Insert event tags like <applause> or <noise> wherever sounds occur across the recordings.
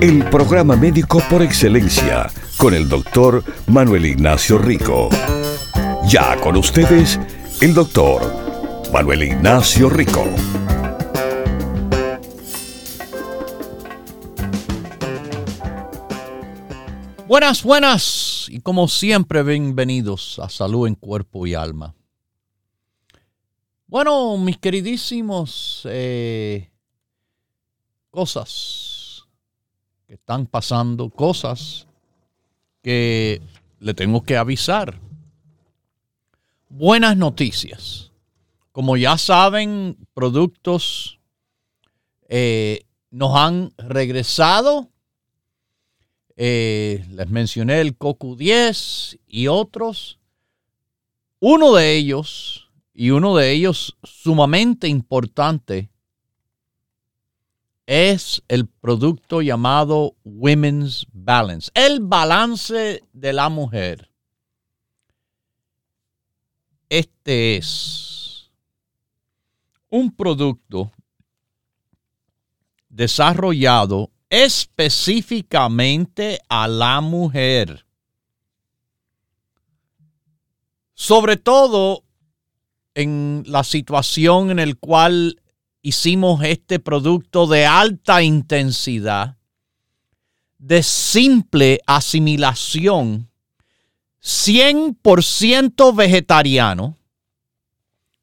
El programa médico por excelencia con el doctor Manuel Ignacio Rico. Ya con ustedes, el doctor Manuel Ignacio Rico. Buenas, buenas y como siempre bienvenidos a Salud en Cuerpo y Alma. Bueno, mis queridísimos, eh, cosas que están pasando, cosas que le tengo que avisar. Buenas noticias. Como ya saben, productos eh, nos han regresado. Eh, les mencioné el Coco 10 y otros. Uno de ellos, y uno de ellos sumamente importante, es el producto llamado Women's Balance, el balance de la mujer. Este es un producto desarrollado específicamente a la mujer. Sobre todo en la situación en la cual hicimos este producto de alta intensidad, de simple asimilación, 100% vegetariano,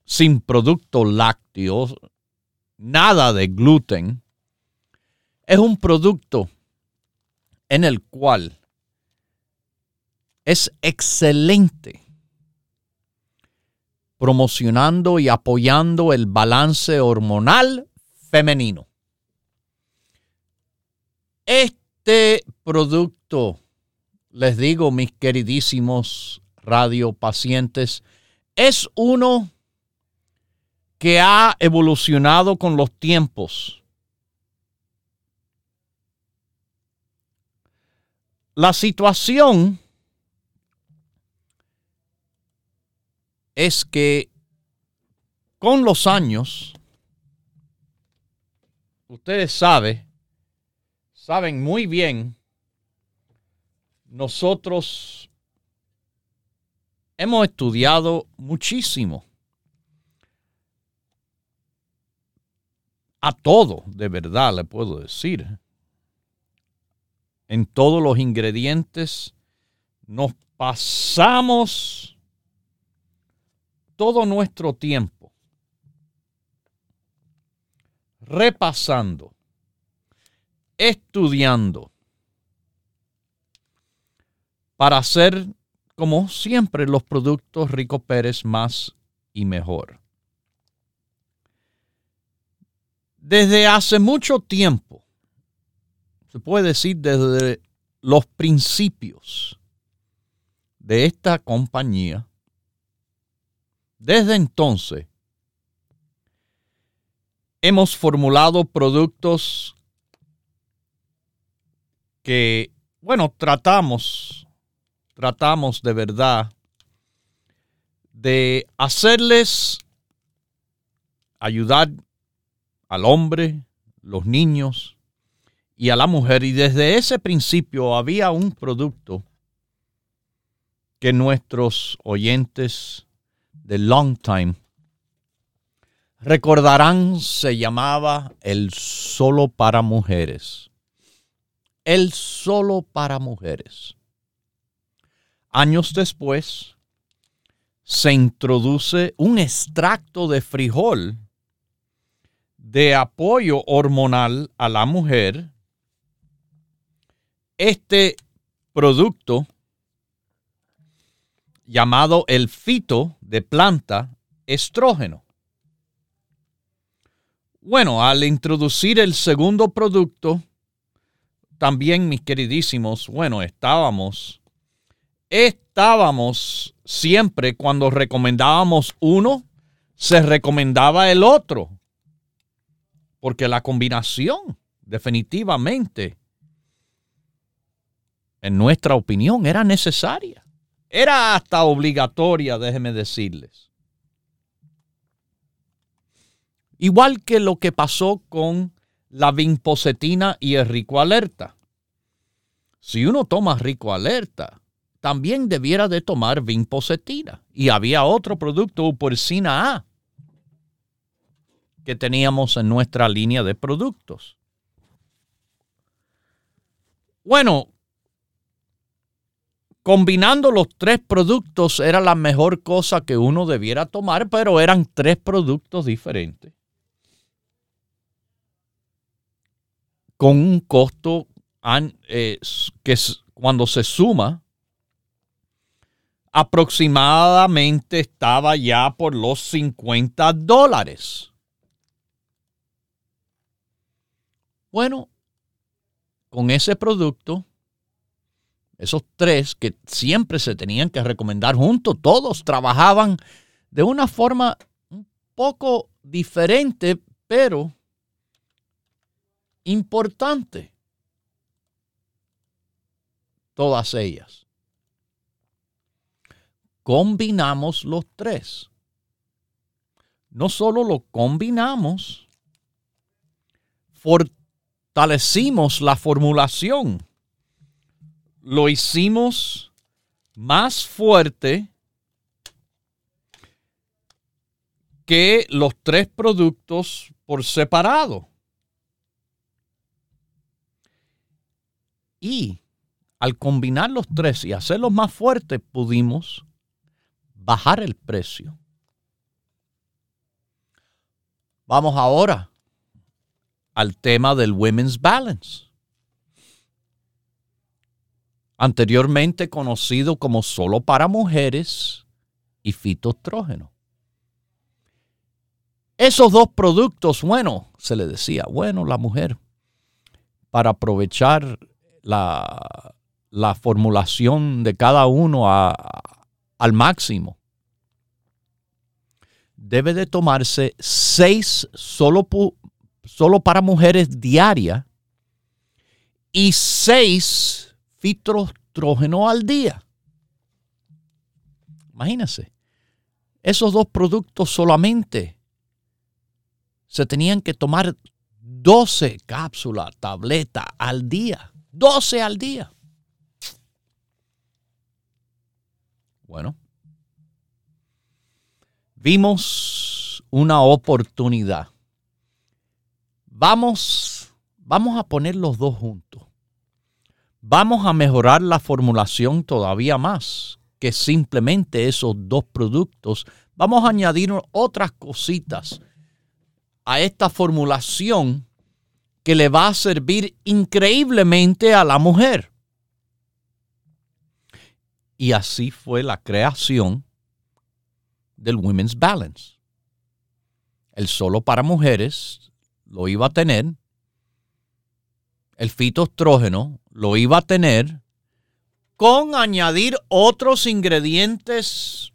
sin productos lácteos, nada de gluten. Es un producto en el cual es excelente promocionando y apoyando el balance hormonal femenino. Este producto, les digo mis queridísimos radiopacientes, es uno que ha evolucionado con los tiempos. La situación es que con los años, ustedes saben, saben muy bien, nosotros hemos estudiado muchísimo. A todo, de verdad, le puedo decir. En todos los ingredientes nos pasamos todo nuestro tiempo repasando, estudiando, para hacer, como siempre, los productos Rico Pérez más y mejor. Desde hace mucho tiempo, se puede decir desde los principios de esta compañía, desde entonces, hemos formulado productos que, bueno, tratamos, tratamos de verdad de hacerles ayudar al hombre, los niños y a la mujer. Y desde ese principio había un producto que nuestros oyentes de Long Time, recordarán se llamaba El Solo para Mujeres. El Solo para Mujeres. Años después, se introduce un extracto de frijol de apoyo hormonal a la mujer. Este producto llamado el fito de planta estrógeno. Bueno, al introducir el segundo producto, también mis queridísimos, bueno, estábamos estábamos siempre cuando recomendábamos uno, se recomendaba el otro. Porque la combinación definitivamente, en nuestra opinión, era necesaria. Era hasta obligatoria, déjenme decirles. Igual que lo que pasó con la vinpocetina y el rico alerta. Si uno toma rico alerta, también debiera de tomar vinpocetina. Y había otro producto, porcina A, que teníamos en nuestra línea de productos. Bueno, combinando los tres productos era la mejor cosa que uno debiera tomar, pero eran tres productos diferentes. Con un costo eh, que cuando se suma, aproximadamente estaba ya por los 50 dólares. Bueno, con ese producto, esos tres que siempre se tenían que recomendar juntos, todos trabajaban de una forma un poco diferente, pero importante. Todas ellas. Combinamos los tres. No solo lo combinamos, fortalecimos la formulación. Lo hicimos más fuerte que los tres productos por separado. Y al combinar los tres y hacerlos más fuertes, pudimos bajar el precio. Vamos ahora al tema del Women's Balance, anteriormente conocido como solo para mujeres y fitostrógeno. Esos dos productos, bueno, se le decía, bueno, la mujer, para aprovechar la, la formulación de cada uno al máximo, debe de tomarse seis solo, solo para mujeres diaria y 6 fitostrógeno al día. Imagínense, esos dos productos solamente se tenían que tomar 12 cápsulas, tableta al día. 12 al día. Bueno, vimos una oportunidad Vamos, vamos a poner los dos juntos. Vamos a mejorar la formulación todavía más que simplemente esos dos productos. Vamos a añadir otras cositas a esta formulación que le va a servir increíblemente a la mujer. Y así fue la creación del Women's Balance. El solo para mujeres lo iba a tener, el fitoestrógeno lo iba a tener, con añadir otros ingredientes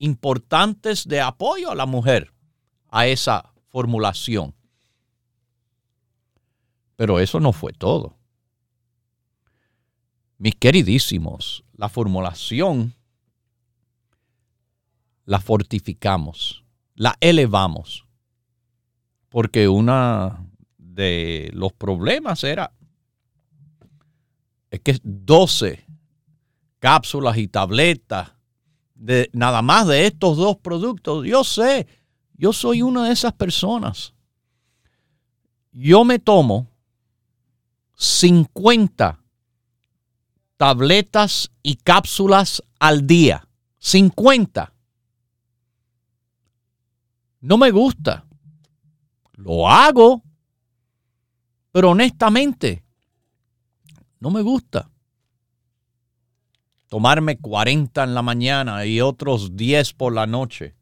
importantes de apoyo a la mujer a esa formulación. Pero eso no fue todo. Mis queridísimos, la formulación la fortificamos, la elevamos porque uno de los problemas era es que 12 cápsulas y tabletas de nada más de estos dos productos. Yo sé, yo soy una de esas personas. Yo me tomo 50 tabletas y cápsulas al día. 50. No me gusta. Lo hago, pero honestamente, no me gusta. Tomarme 40 en la mañana y otros 10 por la noche.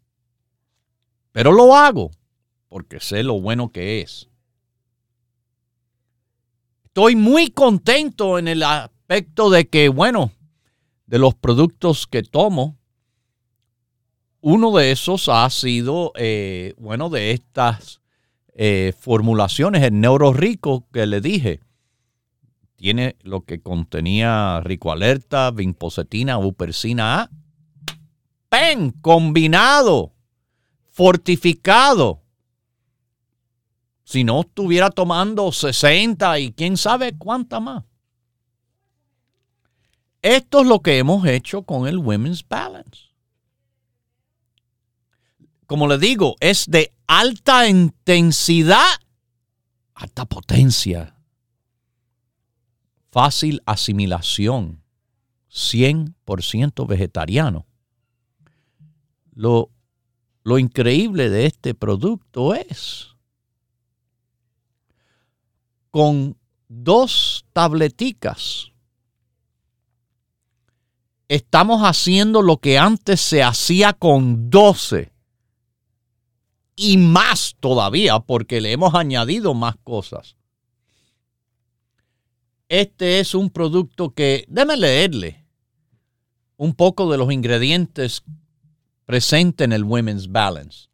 Pero lo hago porque sé lo bueno que es. Estoy muy contento en el aspecto de que, bueno, de los productos que tomo, uno de esos ha sido, eh, bueno, de estas eh, formulaciones, el Neuro Rico que le dije. Tiene lo que contenía Rico Alerta, Vinpocetina, Upersina A. ¡Pen! Combinado, fortificado. Si no estuviera tomando 60 y quién sabe cuánta más. Esto es lo que hemos hecho con el Women's Balance como le digo, es de alta intensidad, alta potencia, fácil asimilación, 100% vegetariano. Lo, lo increíble de este producto es con dos tableticas estamos haciendo lo que antes se hacía con 12 y más todavía porque le hemos añadido más cosas. Este es un producto que, déme leerle un poco de los ingredientes presentes en el Women's Balance.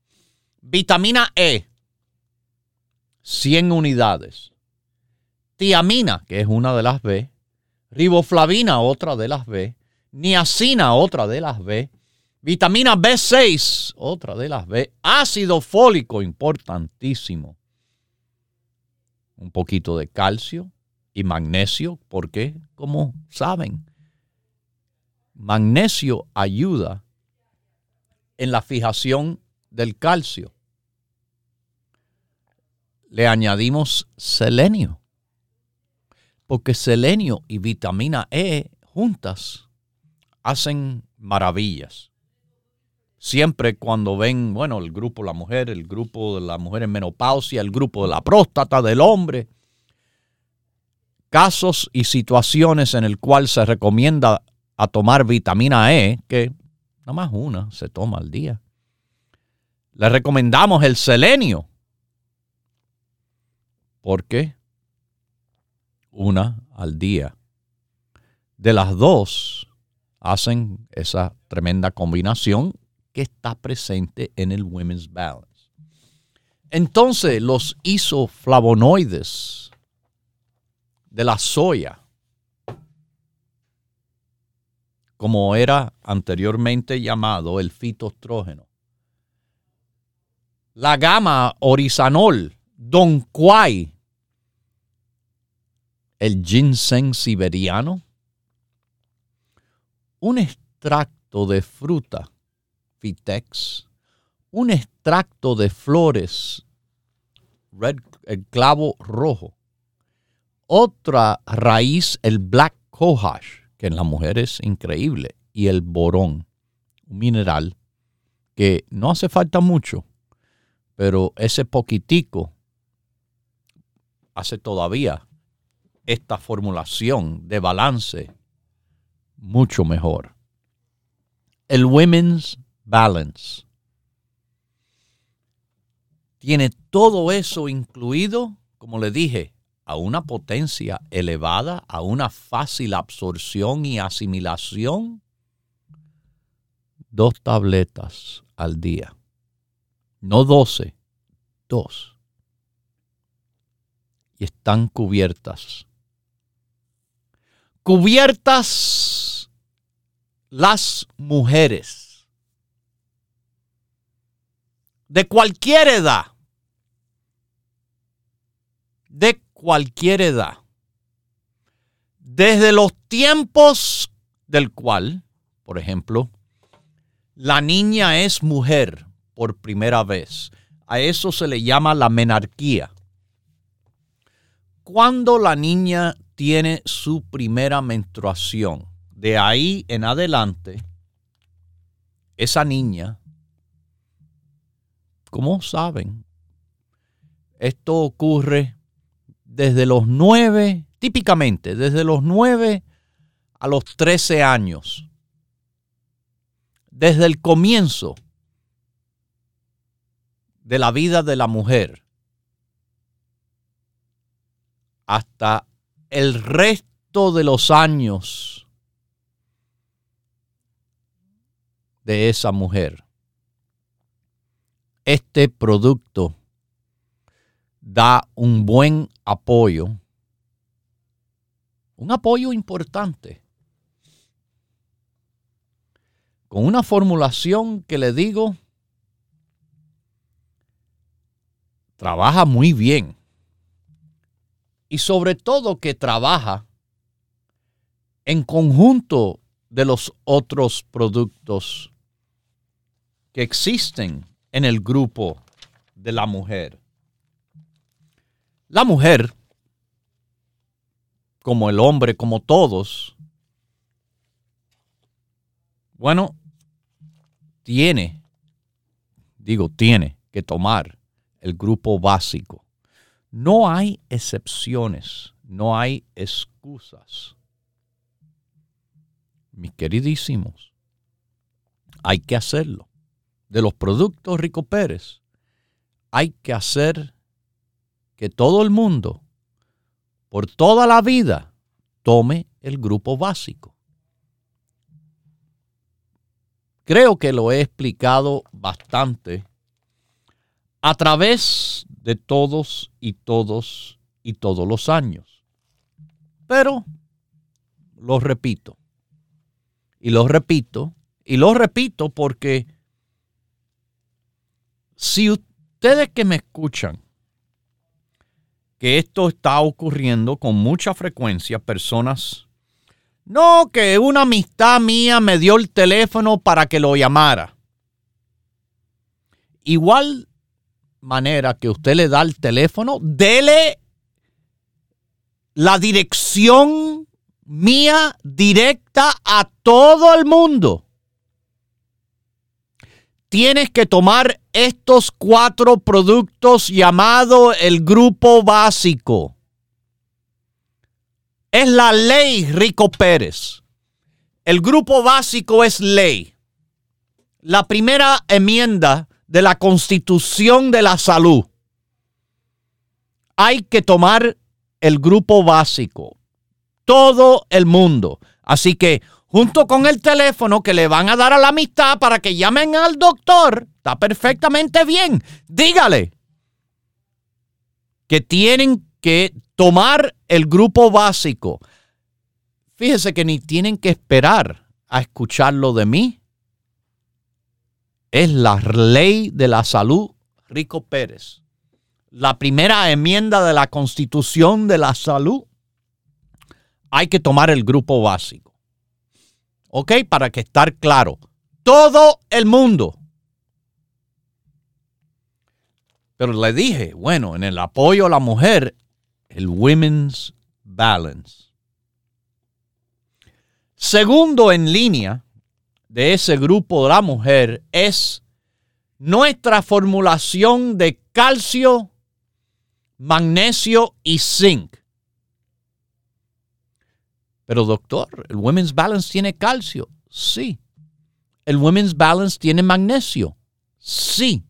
Vitamina E, 100 unidades. Tiamina, que es una de las B. Riboflavina, otra de las B. Niacina, otra de las B. Vitamina B6, otra de las B. Ácido fólico, importantísimo. Un poquito de calcio y magnesio, porque, como saben, magnesio ayuda en la fijación del calcio. Le añadimos selenio, porque selenio y vitamina E juntas hacen maravillas. Siempre cuando ven, bueno, el grupo de la mujer, el grupo de la mujer en menopausia, el grupo de la próstata del hombre, casos y situaciones en el cual se recomienda a tomar vitamina E, que nada más una se toma al día. Le recomendamos el selenio. ¿Por qué? Una al día. De las dos hacen esa tremenda combinación que está presente en el Women's Balance. Entonces, los isoflavonoides de la soya, como era anteriormente llamado el fitoestrógeno, la gama orizanol, don quai, el ginseng siberiano, un extracto de fruta Vitex, un extracto de flores, red, el clavo rojo, otra raíz, el black cohosh, que en la mujer es increíble, y el borón, un mineral que no hace falta mucho, pero ese poquitico hace todavía esta formulación de balance mucho mejor. El Women's balance. Tiene todo eso incluido, como le dije, a una potencia elevada, a una fácil absorción y asimilación. Dos tabletas al día. No doce, dos. Y están cubiertas. Cubiertas las mujeres de cualquier edad, de cualquier edad, desde los tiempos del cual, por ejemplo, la niña es mujer por primera vez. A eso se le llama la menarquía. Cuando la niña tiene su primera menstruación, de ahí en adelante, esa niña como saben, esto ocurre desde los nueve, típicamente desde los nueve a los trece años. Desde el comienzo de la vida de la mujer hasta el resto de los años de esa mujer. Este producto da un buen apoyo, un apoyo importante, con una formulación que le digo, trabaja muy bien y sobre todo que trabaja en conjunto de los otros productos que existen en el grupo de la mujer. La mujer, como el hombre, como todos, bueno, tiene, digo, tiene que tomar el grupo básico. No hay excepciones, no hay excusas. Mis queridísimos, hay que hacerlo. De los productos Rico Pérez, hay que hacer que todo el mundo, por toda la vida, tome el grupo básico. Creo que lo he explicado bastante a través de todos y todos y todos los años. Pero lo repito. Y lo repito. Y lo repito porque si ustedes que me escuchan que esto está ocurriendo con mucha frecuencia, personas, no que una amistad mía me dio el teléfono para que lo llamara. Igual manera que usted le da el teléfono, dele la dirección mía directa a todo el mundo. Tienes que tomar estos cuatro productos llamado el grupo básico. Es la ley Rico Pérez. El grupo básico es ley. La primera enmienda de la Constitución de la Salud. Hay que tomar el grupo básico. Todo el mundo. Así que junto con el teléfono que le van a dar a la amistad para que llamen al doctor, está perfectamente bien. Dígale que tienen que tomar el grupo básico. Fíjese que ni tienen que esperar a escucharlo de mí. Es la ley de la salud Rico Pérez. La primera enmienda de la constitución de la salud. Hay que tomar el grupo básico. ¿Ok? Para que estar claro. Todo el mundo. Pero le dije, bueno, en el apoyo a la mujer, el Women's Balance. Segundo en línea de ese grupo de la mujer es nuestra formulación de calcio, magnesio y zinc. Pero doctor, ¿el Women's Balance tiene calcio? Sí. ¿El Women's Balance tiene magnesio? Sí.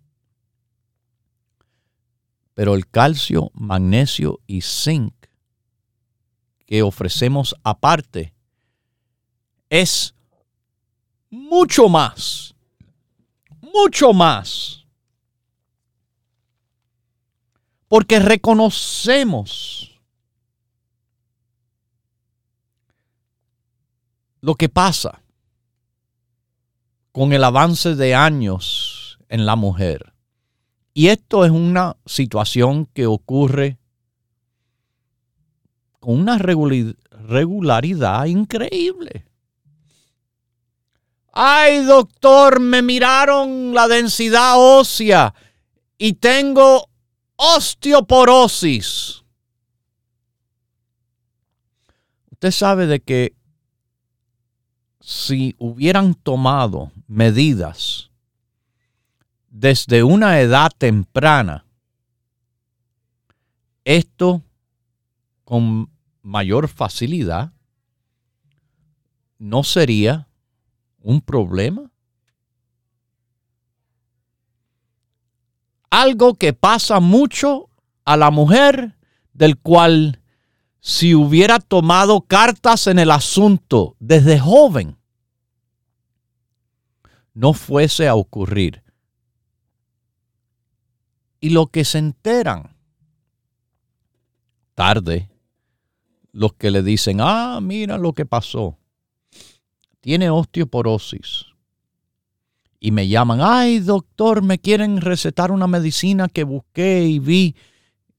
Pero el calcio, magnesio y zinc que ofrecemos aparte es mucho más, mucho más. Porque reconocemos lo que pasa con el avance de años en la mujer. Y esto es una situación que ocurre con una regularidad increíble. Ay, doctor, me miraron la densidad ósea y tengo osteoporosis. Usted sabe de que si hubieran tomado medidas desde una edad temprana, esto con mayor facilidad no sería un problema? Algo que pasa mucho a la mujer del cual si hubiera tomado cartas en el asunto desde joven, no fuese a ocurrir. Y lo que se enteran tarde, los que le dicen, ah, mira lo que pasó, tiene osteoporosis. Y me llaman, ay doctor, me quieren recetar una medicina que busqué y vi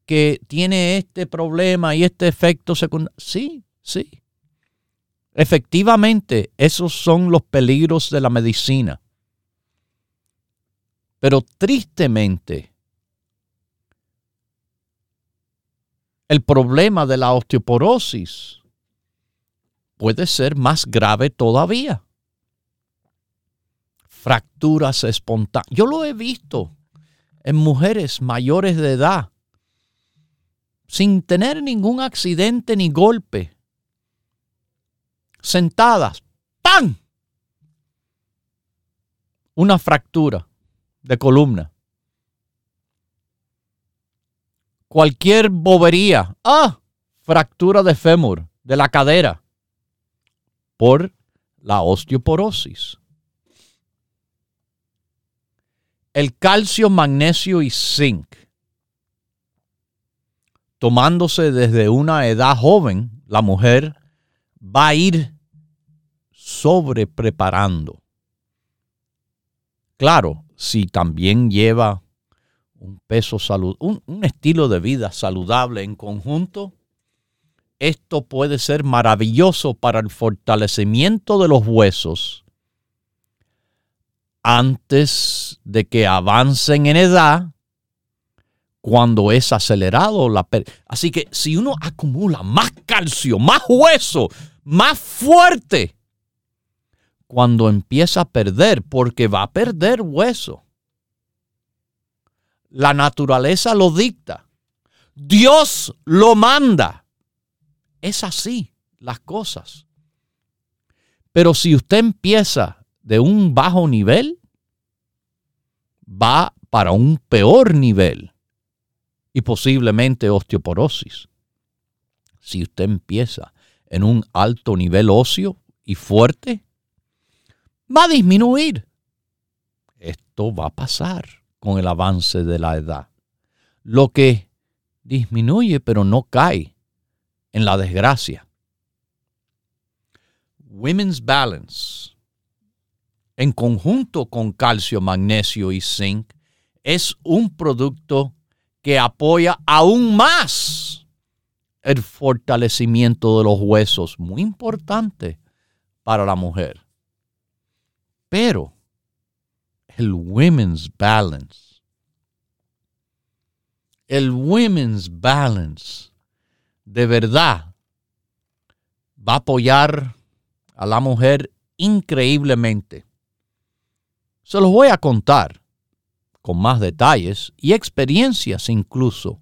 que tiene este problema y este efecto secundario. Sí, sí. Efectivamente, esos son los peligros de la medicina. Pero tristemente, el problema de la osteoporosis puede ser más grave todavía. Fracturas espontáneas. Yo lo he visto en mujeres mayores de edad sin tener ningún accidente ni golpe, sentadas, ¡pam! Una fractura de columna. Cualquier bobería, ¡ah! Fractura de fémur, de la cadera, por la osteoporosis. El calcio, magnesio y zinc tomándose desde una edad joven, la mujer va a ir sobre preparando. Claro, si también lleva un peso salud, un, un, estilo de vida saludable en conjunto, esto puede ser maravilloso para el fortalecimiento de los huesos antes de que avancen en edad cuando es acelerado. La Así que si uno acumula más calcio, más hueso, más fuerte, cuando empieza a perder, porque va a perder hueso. La naturaleza lo dicta. Dios lo manda. Es así las cosas. Pero si usted empieza de un bajo nivel, va para un peor nivel y posiblemente osteoporosis. Si usted empieza en un alto nivel óseo y fuerte, va a disminuir. Esto va a pasar con el avance de la edad. Lo que disminuye pero no cae en la desgracia. Women's Balance, en conjunto con calcio, magnesio y zinc, es un producto que apoya aún más el fortalecimiento de los huesos, muy importante para la mujer. Pero el Women's Balance, el Women's Balance de verdad va a apoyar a la mujer increíblemente. Se los voy a contar con más detalles y experiencias incluso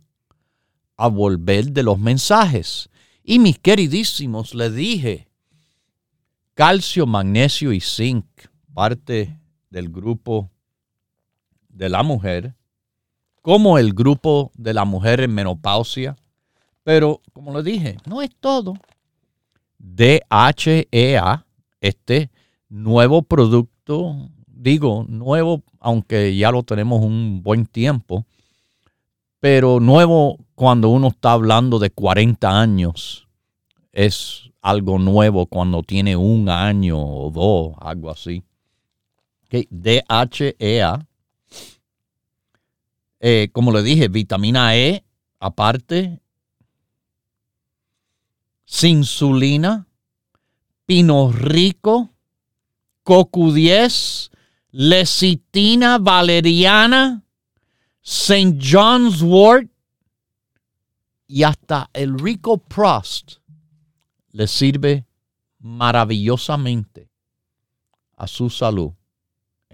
a volver de los mensajes. Y mis queridísimos, le dije, calcio, magnesio y zinc, parte del grupo de la mujer, como el grupo de la mujer en menopausia. Pero, como le dije, no es todo. DHEA, este nuevo producto digo, nuevo, aunque ya lo tenemos un buen tiempo, pero nuevo cuando uno está hablando de 40 años, es algo nuevo cuando tiene un año o dos, algo así. DHEA, eh, como le dije, vitamina E, aparte, insulina, pino rico, CoQ10, lecitina valeriana, St. John's wort y hasta el Rico Prost le sirve maravillosamente a su salud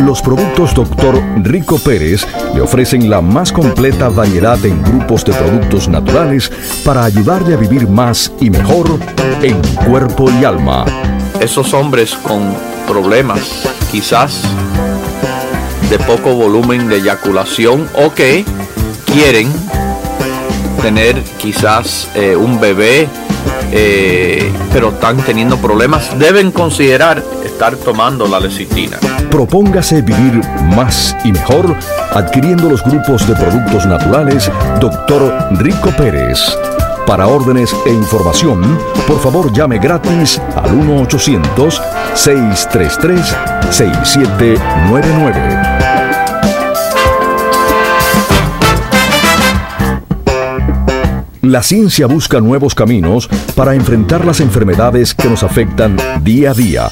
Los productos Dr. Rico Pérez le ofrecen la más completa variedad en grupos de productos naturales para ayudarle a vivir más y mejor en cuerpo y alma. Esos hombres con problemas, quizás de poco volumen de eyaculación o que quieren tener quizás eh, un bebé, eh, pero están teniendo problemas, deben considerar estar tomando la lecitina. Propóngase vivir más y mejor adquiriendo los grupos de productos naturales Dr. Rico Pérez. Para órdenes e información, por favor llame gratis al 1-800-633-6799. La ciencia busca nuevos caminos para enfrentar las enfermedades que nos afectan día a día.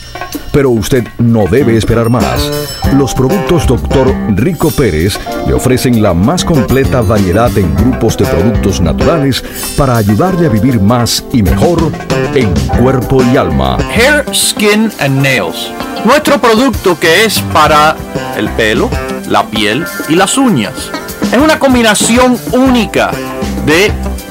Pero usted no debe esperar más. Los productos Dr. Rico Pérez le ofrecen la más completa variedad en grupos de productos naturales para ayudarle a vivir más y mejor en cuerpo y alma. Hair, Skin and Nails. Nuestro producto que es para el pelo, la piel y las uñas. Es una combinación única de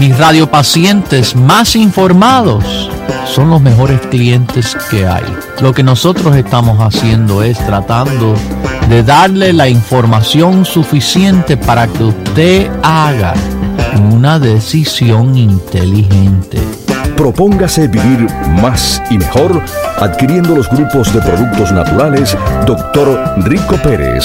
mis radiopacientes más informados son los mejores clientes que hay. Lo que nosotros estamos haciendo es tratando de darle la información suficiente para que usted haga una decisión inteligente. Propóngase vivir más y mejor adquiriendo los grupos de productos naturales Dr. Rico Pérez.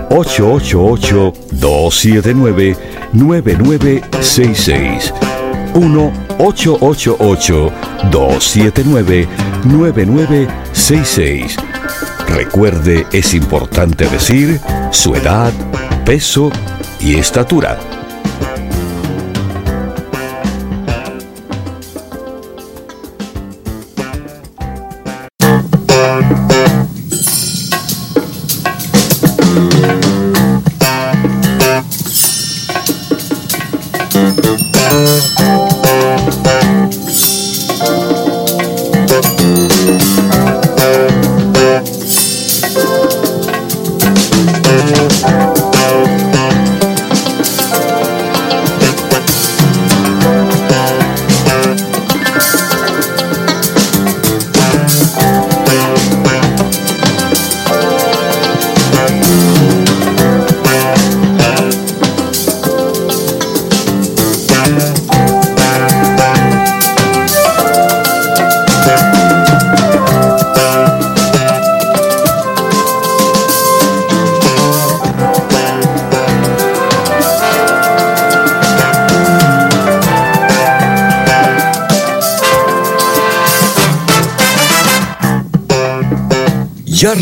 1-888-279-9966. 1-888-279-9966. Recuerde, es importante decir su edad, peso y estatura.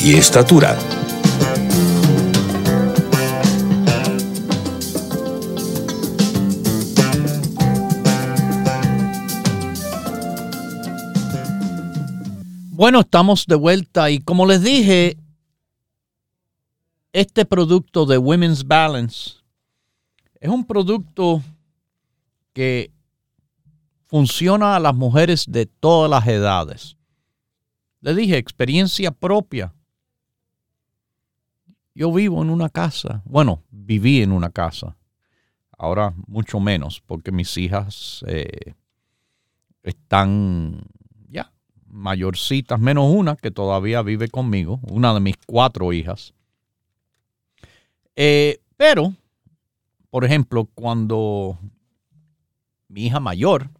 y estatura. Bueno, estamos de vuelta y como les dije, este producto de Women's Balance es un producto que funciona a las mujeres de todas las edades. Les dije, experiencia propia. Yo vivo en una casa, bueno, viví en una casa, ahora mucho menos porque mis hijas eh, están ya mayorcitas, menos una que todavía vive conmigo, una de mis cuatro hijas. Eh, pero, por ejemplo, cuando mi hija mayor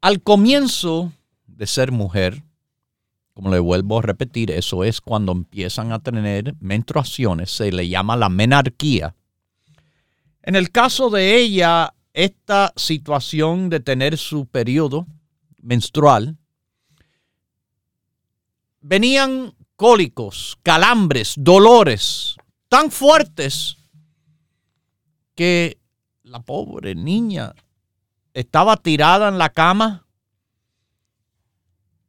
al comienzo de ser mujer, como le vuelvo a repetir, eso es cuando empiezan a tener menstruaciones, se le llama la menarquía. En el caso de ella, esta situación de tener su periodo menstrual, venían cólicos, calambres, dolores tan fuertes que la pobre niña estaba tirada en la cama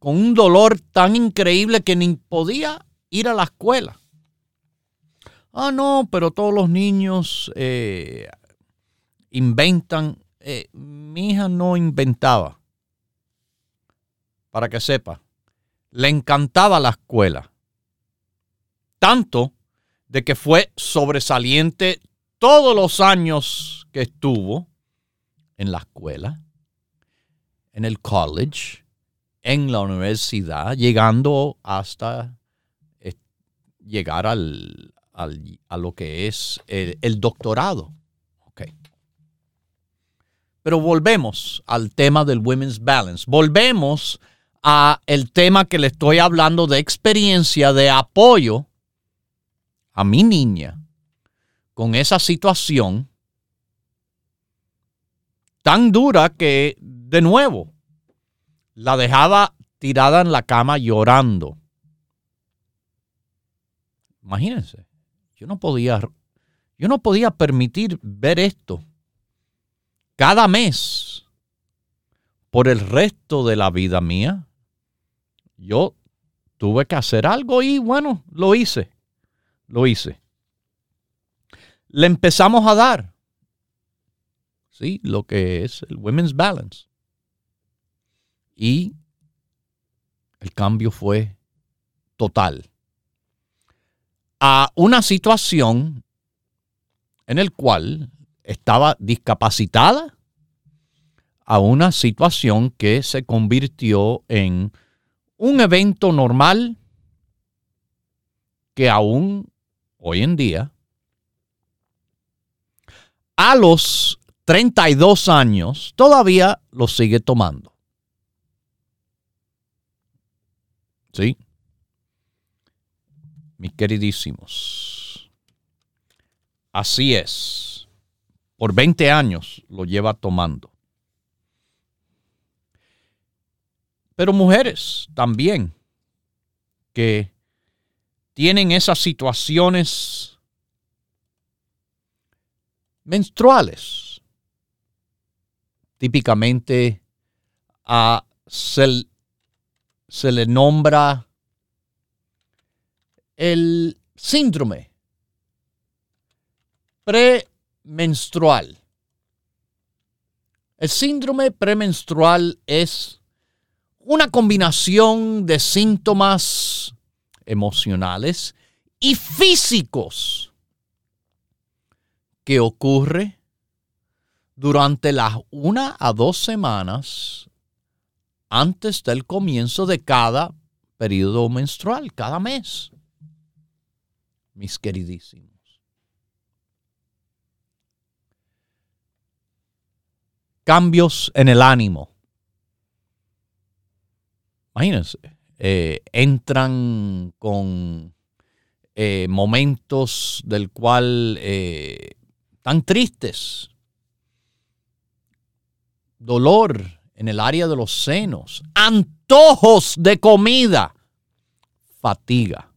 con un dolor tan increíble que ni podía ir a la escuela. Ah, no, pero todos los niños eh, inventan. Eh, mi hija no inventaba. Para que sepa, le encantaba la escuela. Tanto de que fue sobresaliente todos los años que estuvo en la escuela, en el college, en la universidad, llegando hasta eh, llegar al, a lo que es el, doctorado. Okay. Pero volvemos al tema del Women's Balance. Volvemos a el tema que le estoy hablando de experiencia, de apoyo a mi niña con esa situación tan dura que, de nuevo, la dejaba tirada en la cama llorando. Imagínense, yo no podía, yo no podía permitir ver esto cada mes por el resto de la vida mía. Yo tuve que hacer algo y bueno, lo hice, lo hice. Le empezamos a dar ¿sí? lo que es el Women's Balance. Y el cambio fue total. A una situación en el cual estaba discapacitada a una situación que se convirtió en un evento normal que aún hoy en día a los 32 años, todavía lo sigue tomando. ¿Sí? Mis queridísimos. Así es. Por 20 años lo lleva tomando. Pero mujeres también que tienen esas situaciones menstruales típicamente a, se, se le nombra el síndrome premenstrual. El síndrome premenstrual es una combinación de síntomas emocionales y físicos que ocurre durante las una a dos semanas antes del comienzo de cada periodo menstrual, cada mes. Mis queridísimos. Cambios en el ánimo. Imagínense, eh, entran con eh, momentos del cual eh, tan tristes, dolor, en el área de los senos, antojos de comida, fatiga,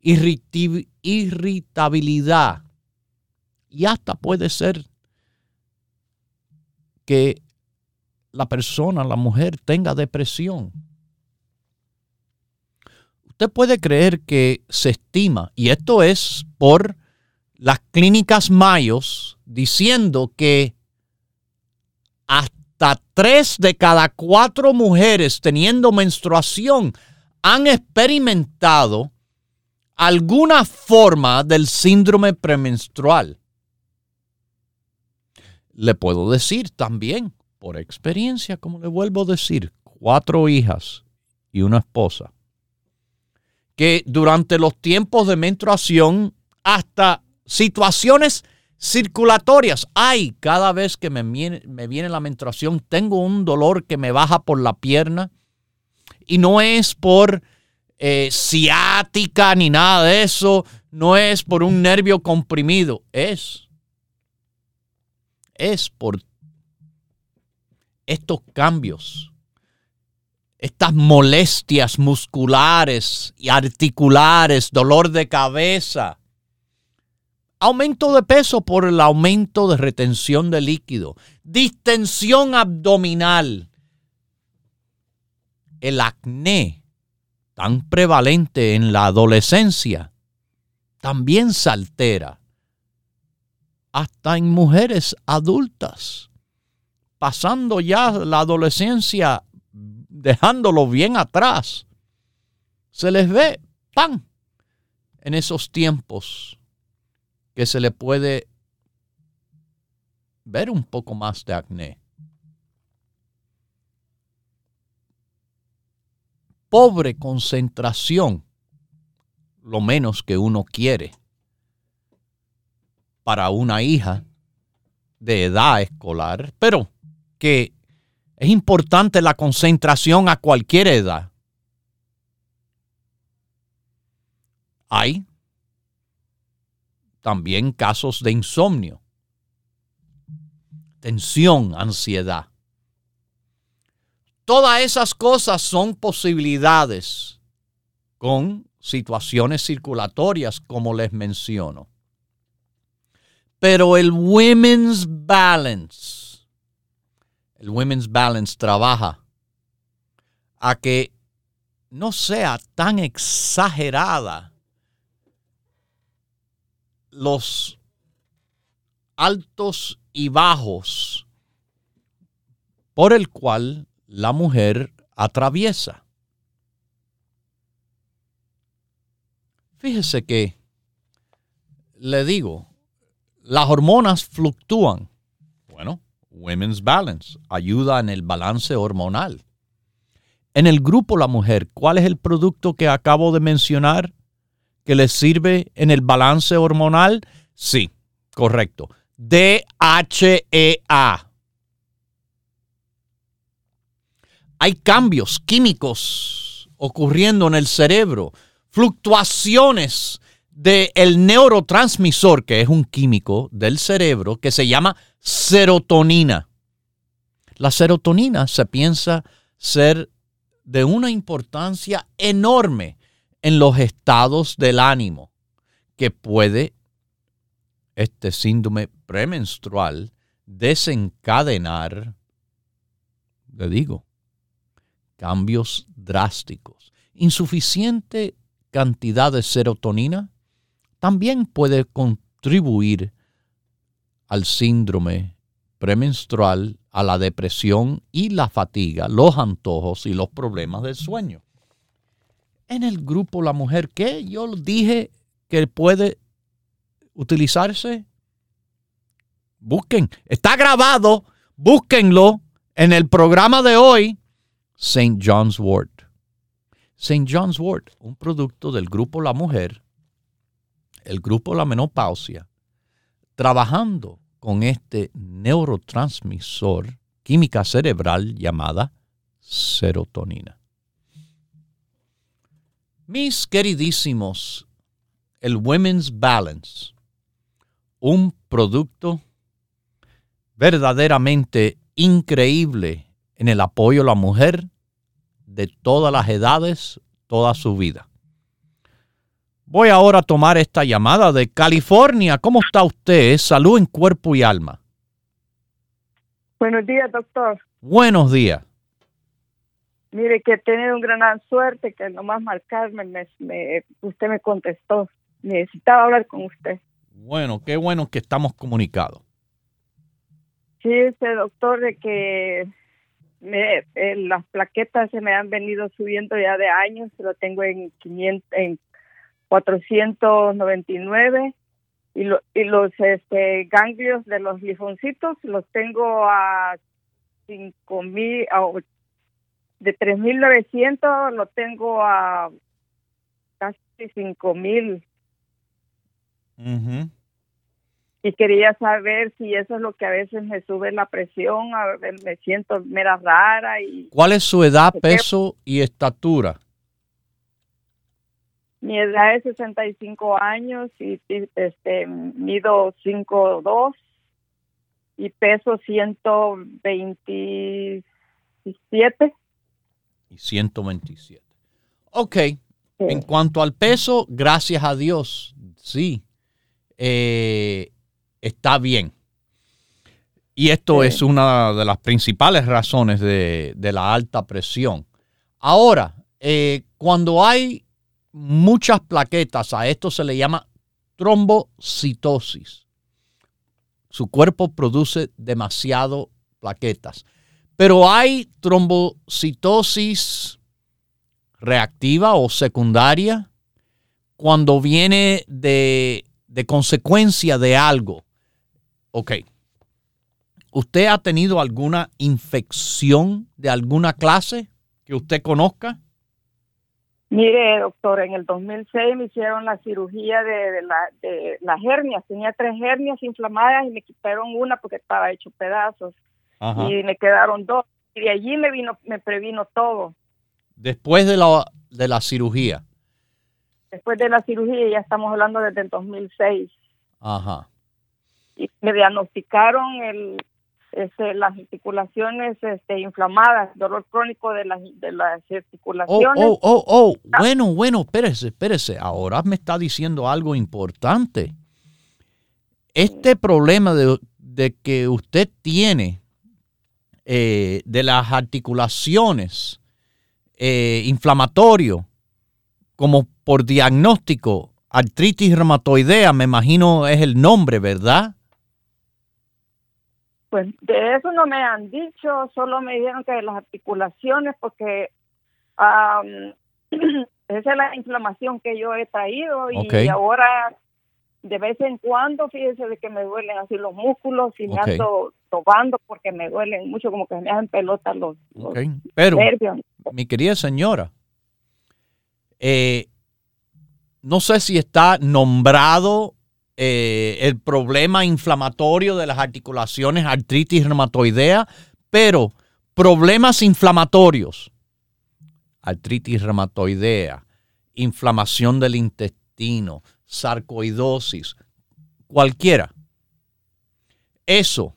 irritabilidad y hasta puede ser que la persona, la mujer, tenga depresión. Usted puede creer que se estima, y esto es por las clínicas Mayos, diciendo que hasta tres de cada cuatro mujeres teniendo menstruación han experimentado alguna forma del síndrome premenstrual. Le puedo decir también, por experiencia, como le vuelvo a decir, cuatro hijas y una esposa, que durante los tiempos de menstruación, hasta situaciones circulatorias, ay, cada vez que me viene, me viene la menstruación, tengo un dolor que me baja por la pierna. Y no es por eh, ciática ni nada de eso, no es por un nervio comprimido, es, es por estos cambios, estas molestias musculares y articulares, dolor de cabeza, aumento de peso por el aumento de retención de líquido, distensión abdominal, el acné tan prevalente en la adolescencia, también se altera hasta en mujeres adultas, pasando ya la adolescencia, dejándolo bien atrás. Se les ve, ¡pam!, en esos tiempos que se le puede ver un poco más de acné. pobre concentración, lo menos que uno quiere para una hija de edad escolar, pero que es importante la concentración a cualquier edad. Hay también casos de insomnio, tensión, ansiedad. Todas esas cosas son posibilidades con situaciones circulatorias, como les menciono. Pero el Women's Balance, el Women's Balance trabaja a que no sea tan exagerada los altos y bajos por el cual la mujer atraviesa. Fíjese que, le digo, las hormonas fluctúan. Bueno, Women's Balance ayuda en el balance hormonal. En el grupo La Mujer, ¿cuál es el producto que acabo de mencionar que le sirve en el balance hormonal? Sí, correcto. DHEA. hay cambios químicos ocurriendo en el cerebro, fluctuaciones del neurotransmisor, que es un químico del cerebro, que se llama serotonina. La serotonina se piensa ser de una importancia enorme en los estados del ánimo que puede este síndrome premenstrual desencadenar, le digo, cambios drásticos. Insuficiente cantidad de serotonina también puede contribuir al síndrome premenstrual, a la depresión y la fatiga, los antojos y los problemas del sueño. En el grupo La Mujer, ¿qué? Yo dije que puede utilizarse. Busquen, está grabado, búsquenlo en el programa de hoy St. John's Wort. St. John's Wort, un producto del grupo La Mujer, el grupo La Menopausia, trabajando con este neurotransmisor, química cerebral llamada serotonina. Mis queridísimos, el Women's Balance, un producto verdaderamente increíble en el apoyo a la mujer de todas las edades, toda su vida. Voy ahora a tomar esta llamada de California. ¿Cómo está usted? Salud en cuerpo y alma. Buenos días, doctor. Buenos días. Mire que he tenido una gran suerte que nomás marcarme, me, usted me contestó. Necesitaba hablar con usted. Bueno, qué bueno que estamos comunicados. Sí, ese doctor, de que me, eh, las plaquetas se me han venido subiendo ya de años, lo tengo en 500, en 499 y, lo, y los este, ganglios de los lifoncitos los tengo a 5000 de 3.900 lo tengo a casi 5.000. Y quería saber si eso es lo que a veces me sube la presión, a ver, me siento mera rara. y ¿Cuál es su edad, peso y estatura? Mi edad es 65 años y, este mido 5'2 y peso 127 y 127. Ok. En cuanto al peso, gracias a Dios, sí, eh, está bien. Y esto es una de las principales razones de, la alta presión. Ahora, eh, cuando hay muchas plaquetas, a esto se le llama trombocitosis. Su cuerpo produce demasiado plaquetas. Pero hay trombocitosis reactiva o secundaria cuando viene de, consecuencia de algo. Ok. ¿Usted ha tenido alguna infección de alguna clase que usted conozca? Mire, doctor, en el 2006 me hicieron la cirugía de, la, de las hernias. Tenía tres hernias inflamadas y me quitaron una porque estaba hecho pedazos y me quedaron dos. Y de allí me vino, me previno todo. Después de la, de la cirugía. Después de la cirugía, ya estamos hablando desde el 2006. Ajá. Y me diagnosticaron el, este, las articulaciones este, inflamadas, dolor crónico de las, de las articulaciones. Oh, oh, oh, oh. Bueno, bueno, espérese, espérese. Ahora me está diciendo algo importante. Este problema de, de que usted tiene eh, de las articulaciones eh, inflamatorio, como por diagnóstico, artritis reumatoidea, me imagino es el nombre, ¿verdad? Pues de eso no me han dicho, solo me dijeron que de las articulaciones, porque <clears throat> esa es la inflamación que yo he traído y ahora de vez en cuando, fíjese de que me duelen así los músculos y me ando tocando porque me duelen mucho, como que me hacen pelota los, Pero, mi querida señora, eh, no sé si está nombrado eh, el problema inflamatorio de las articulaciones, artritis reumatoidea, pero problemas inflamatorios, artritis reumatoidea, inflamación del intestino, sarcoidosis, cualquiera. Eso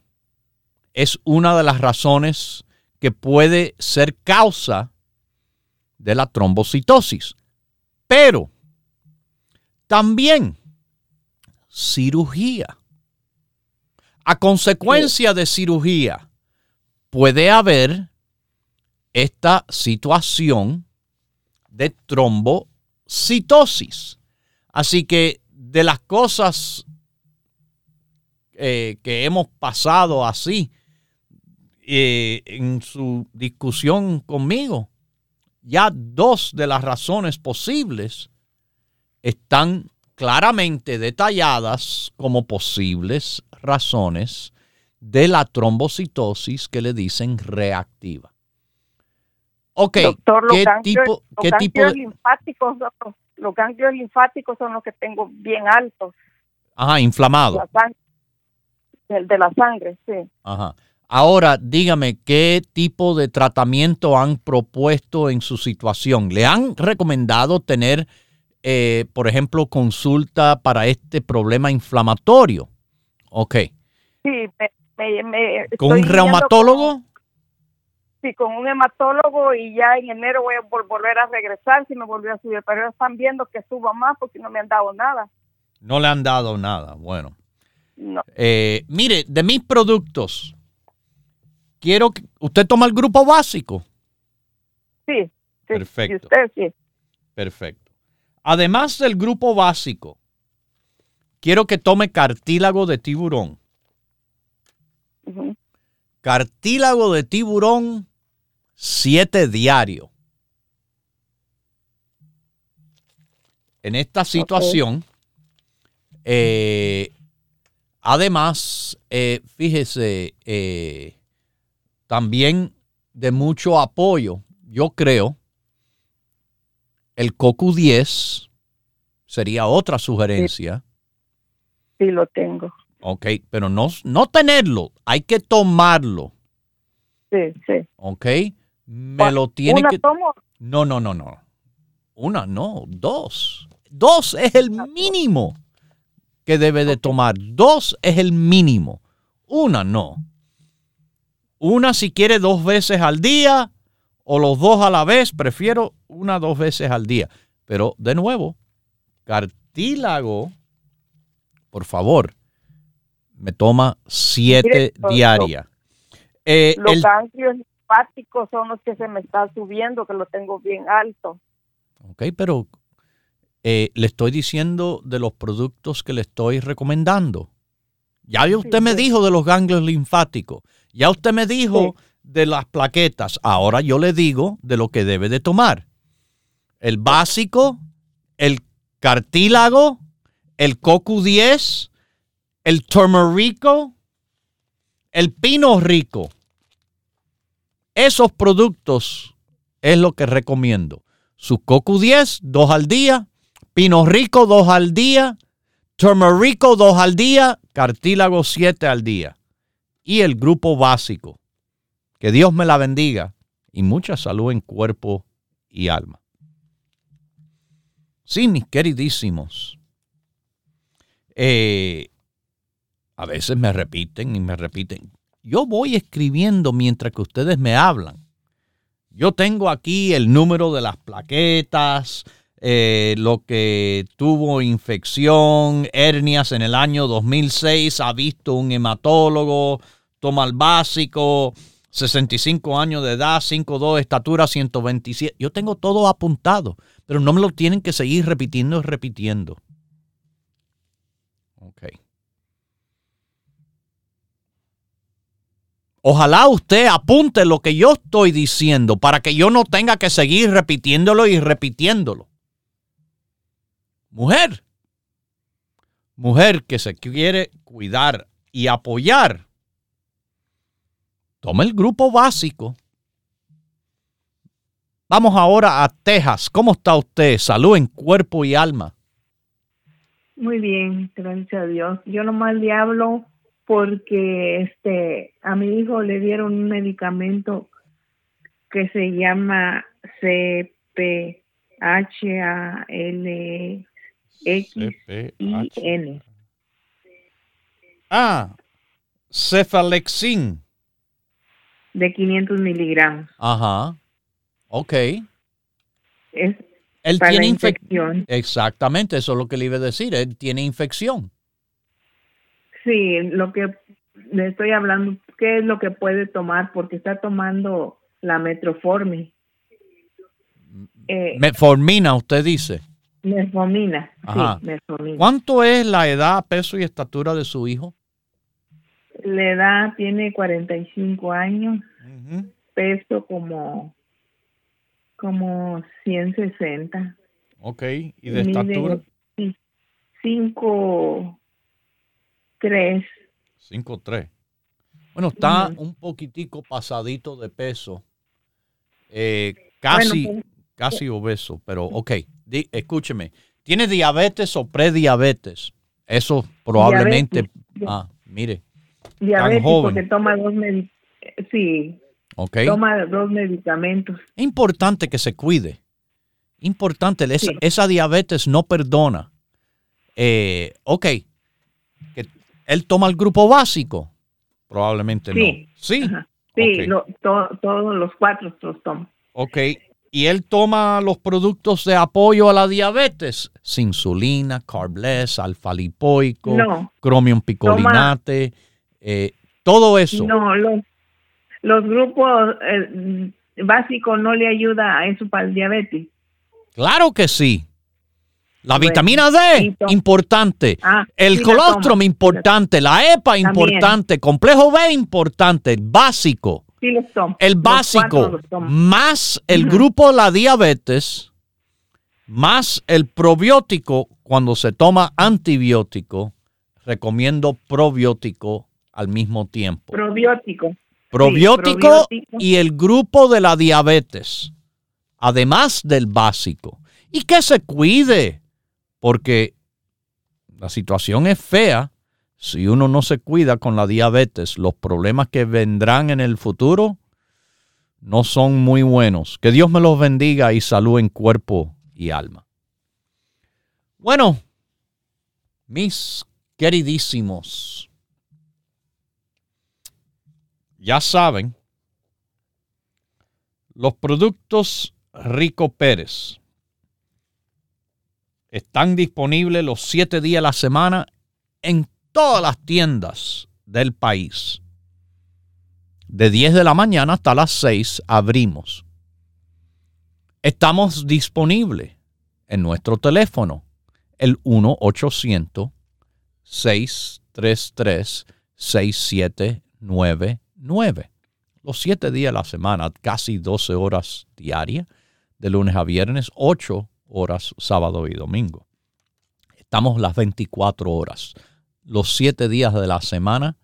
es una de las razones que puede ser causa de la trombocitosis. Pero también cirugía. A consecuencia de cirugía puede haber esta situación de trombocitosis. Así que de las cosas eh, que hemos pasado así eh, en su discusión conmigo, ya dos de las razones posibles están claramente detalladas como posibles razones de la trombocitosis que le dicen reactiva. Ok, ¿qué tipo, ¿qué tipo de... linfáticos los ganglios linfáticos son los que tengo bien altos. Ajá, inflamados. El de la sangre, sí. Ajá. Ahora, dígame, ¿qué tipo de tratamiento han propuesto en su situación? ¿Le han recomendado tener, eh, por ejemplo, consulta para este problema inflamatorio? Ok. Sí, me, ¿Con un reumatólogo? sí, con un hematólogo y ya en enero voy a volver a regresar si me volvió a subir, pero están viendo que suba más porque no me han dado nada. No le han dado nada, bueno. No. Eh, mire, de mis productos, quiero que usted toma el grupo básico. Sí, Perfecto. Perfecto. Además del grupo básico, quiero que tome cartílago de tiburón. Cartílago de tiburón, siete diario. En esta situación, eh, además, eh, fíjese, eh, también de mucho apoyo, yo creo, el COCU10 sería otra sugerencia. Sí, lo tengo. Ok, pero no, no tenerlo, hay que tomarlo. Sí, sí. Ok, me lo tiene que... No, no, no, no. Una, no, dos. Dos es el mínimo que debe de tomar. Dos es el mínimo. Una no. Una si quiere dos veces al día o los dos a la vez, prefiero una dos veces al día. Pero de nuevo, cartílago, por favor, me toma siete diarias. Eh, los ganglios linfáticos son los que se me están subiendo, que lo tengo bien alto. Ok, pero eh, le estoy diciendo de los productos que le estoy recomendando. Ya usted me dijo de los ganglios linfáticos. Ya usted me dijo de las plaquetas. Ahora yo le digo de lo que debe de tomar. El básico, el cartílago, el CoQ10, el turmerico, el pino rico. Esos productos es lo que recomiendo. Su CoQ10, dos al día. Pino rico, dos al día. Turmerico, dos al día. Cartílago, siete al día. Y el grupo básico. Que Dios me la bendiga. Y mucha salud en cuerpo y alma. Sí, mis queridísimos. Eh, a veces me repiten y me repiten. Yo voy escribiendo mientras que ustedes me hablan. Yo tengo aquí el número de las plaquetas, eh, lo que tuvo infección, hernias en el año 2006, ha visto un hematólogo, toma el básico, 65 años de edad, 5'2, estatura 127. Yo tengo todo apuntado, pero no me lo tienen que seguir repitiendo y repitiendo. Ok. Ojalá usted apunte lo que yo estoy diciendo para que yo no tenga que seguir repitiéndolo y repitiéndolo. Mujer, mujer que se quiere cuidar y apoyar, toma el grupo básico. Vamos ahora a Texas. ¿Cómo está usted? Salud en cuerpo y alma. Muy bien, gracias a Dios. Yo nomás le hablo porque este a mi hijo le dieron un medicamento que se llama CPHALXIN. Ah, cefalexin. De 500 miligramos. Ajá. Ok. Es Él tiene infección. Exactamente, eso es lo que le iba a decir. Él tiene infección. Sí, lo que le estoy hablando, ¿qué es lo que puede tomar? Porque está tomando la Metroformi. Eh, metformina, usted dice. Metformina, sí, metformina. ¿Cuánto es la edad, peso y estatura de su hijo? La edad tiene 45 años, peso como, como 160. Ok, ¿y de estatura? 5 Tres. Cinco, tres. Bueno, está un poquitico pasadito de peso. Eh, casi, pues, casi eh, obeso, pero ok. escúcheme. ¿Tiene diabetes o prediabetes? Eso probablemente. Ah, mire. Diabético que toma dos medicamentos. Sí. Toma dos medicamentos. Es importante que se cuide. Importante, esa, diabetes no perdona. Eh, ok, que él toma el grupo básico. Probablemente no. Sí. Sí, todos los cuatro los toma. Ok, y él toma los productos de apoyo a la diabetes, insulina, carbless, alfa-lipoico, no, cromium picolinate, eh, todo eso. No, los, los grupos eh, básicos no le ayuda a eso para el diabetes. Claro que sí. La vitamina D, importante. Ah, el colostrum, importante. La EPA, importante. Complejo B, importante. Básico. El básico, más el grupo la diabetes, más el probiótico cuando se toma antibiótico, recomiendo probiótico al mismo tiempo. Probiótico. Probiótico, y el grupo de la diabetes, además del básico. Y que se cuide, porque la situación es fea si uno no se cuida con la diabetes, los problemas que vendrán en el futuro no son muy buenos. Que Dios me los bendiga y salud en cuerpo y alma. Bueno, mis queridísimos, ya saben, los productos Rico Pérez están disponibles los siete días de la semana en todas las tiendas del país. De 10 de la mañana hasta las 6 abrimos. Estamos disponibles en nuestro teléfono, el 1-800-633-6799. Los 7 días de la semana, casi 12 horas diarias, de lunes a viernes, 8 horas sábado y domingo. Estamos las 24 horas los siete días de la semana,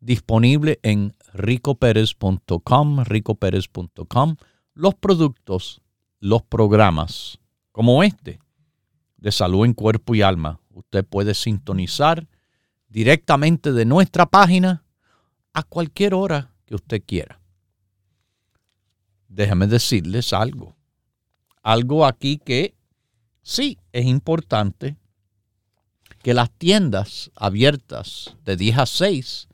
disponible en ricoperez.com, ricoperez.com, los productos, los programas como este de salud en cuerpo y alma. Usted puede sintonizar directamente de nuestra página a cualquier hora que usted quiera. Déjame decirles algo. Algo aquí que sí es importante que las tiendas abiertas de 10 a 6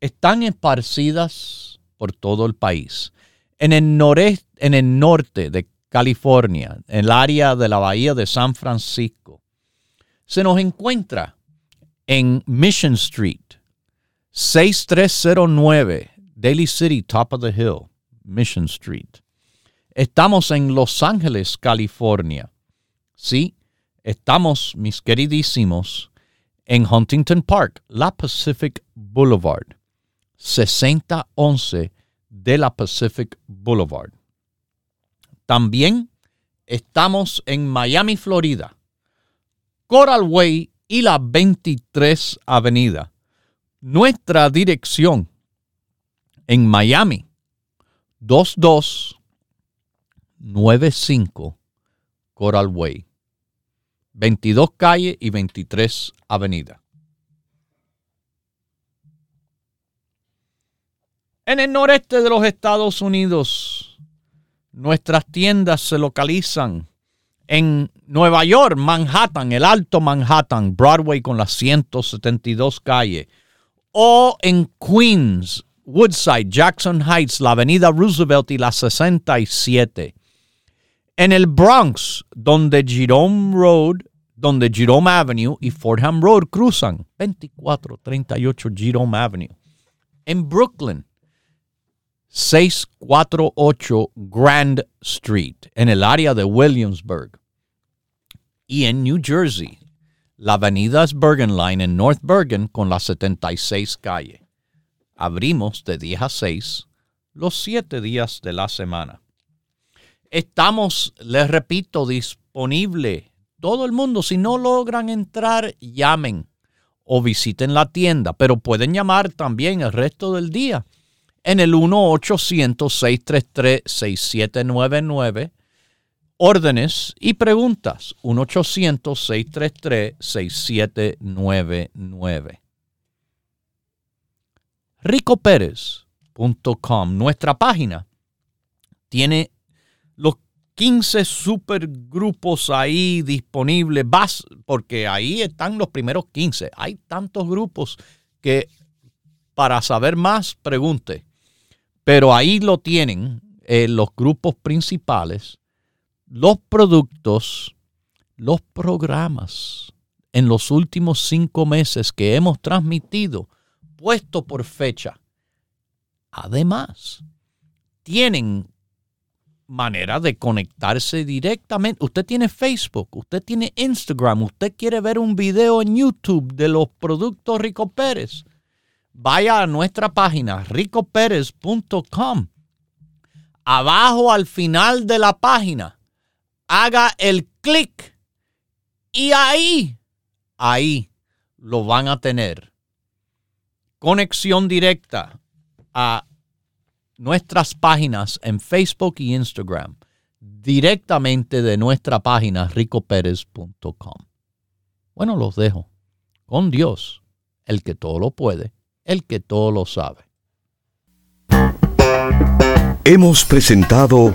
están esparcidas por todo el país. En el, noreste, en el norte de California, en el área de la bahía de San Francisco, se nos encuentra en Mission Street, 6309 Daly City, Top of the Hill, Mission Street. Estamos en Los Ángeles, California. Sí, Estamos, mis queridísimos, en Huntington Park, la Pacific Boulevard, 6011 de la Pacific Boulevard. También estamos en Miami, Florida, Coral Way y la 23 Avenida. Nuestra dirección en Miami, 2295 Coral Way. 22 calle y 23 avenida. En el noreste de los Estados Unidos, nuestras tiendas se localizan en Nueva York, Manhattan, el Alto Manhattan, Broadway con las 172 calles, o en Queens, Woodside, Jackson Heights, la Avenida Roosevelt y la 67 en el Bronx, donde Jerome Road, donde Jerome Avenue y Fordham Road cruzan, 2438 Jerome Avenue. En Brooklyn, 648 Grand Street, en el área de Williamsburg. Y en New Jersey, la avenida Bergen Line en North Bergen con la 76 calle. Abrimos de 10 a 6 los 7 días de la semana. Estamos, les repito, disponible. Todo el mundo, si no logran entrar, llamen o visiten la tienda, pero pueden llamar también el resto del día en el 1-800-633-6799. Órdenes y preguntas. 1-800-633-6799. ricoperez.com. Nuestra página tiene los 15 supergrupos ahí disponibles, vas, porque ahí están los primeros 15. Hay tantos grupos que para saber más, pregunte. Pero ahí lo tienen eh, los grupos principales, los productos, los programas en los últimos cinco meses que hemos transmitido, puesto por fecha. Además, tienen manera de conectarse directamente. Usted tiene Facebook, usted tiene Instagram, usted quiere ver un video en YouTube de los productos Rico Pérez. Vaya a nuestra página ricoperez.com. Abajo al final de la página, haga el clic y ahí, ahí lo van a tener. Conexión directa a nuestras páginas en Facebook y Instagram directamente de nuestra página ricoperez.com. Bueno, los dejo con Dios, el que todo lo puede, el que todo lo sabe. Hemos presentado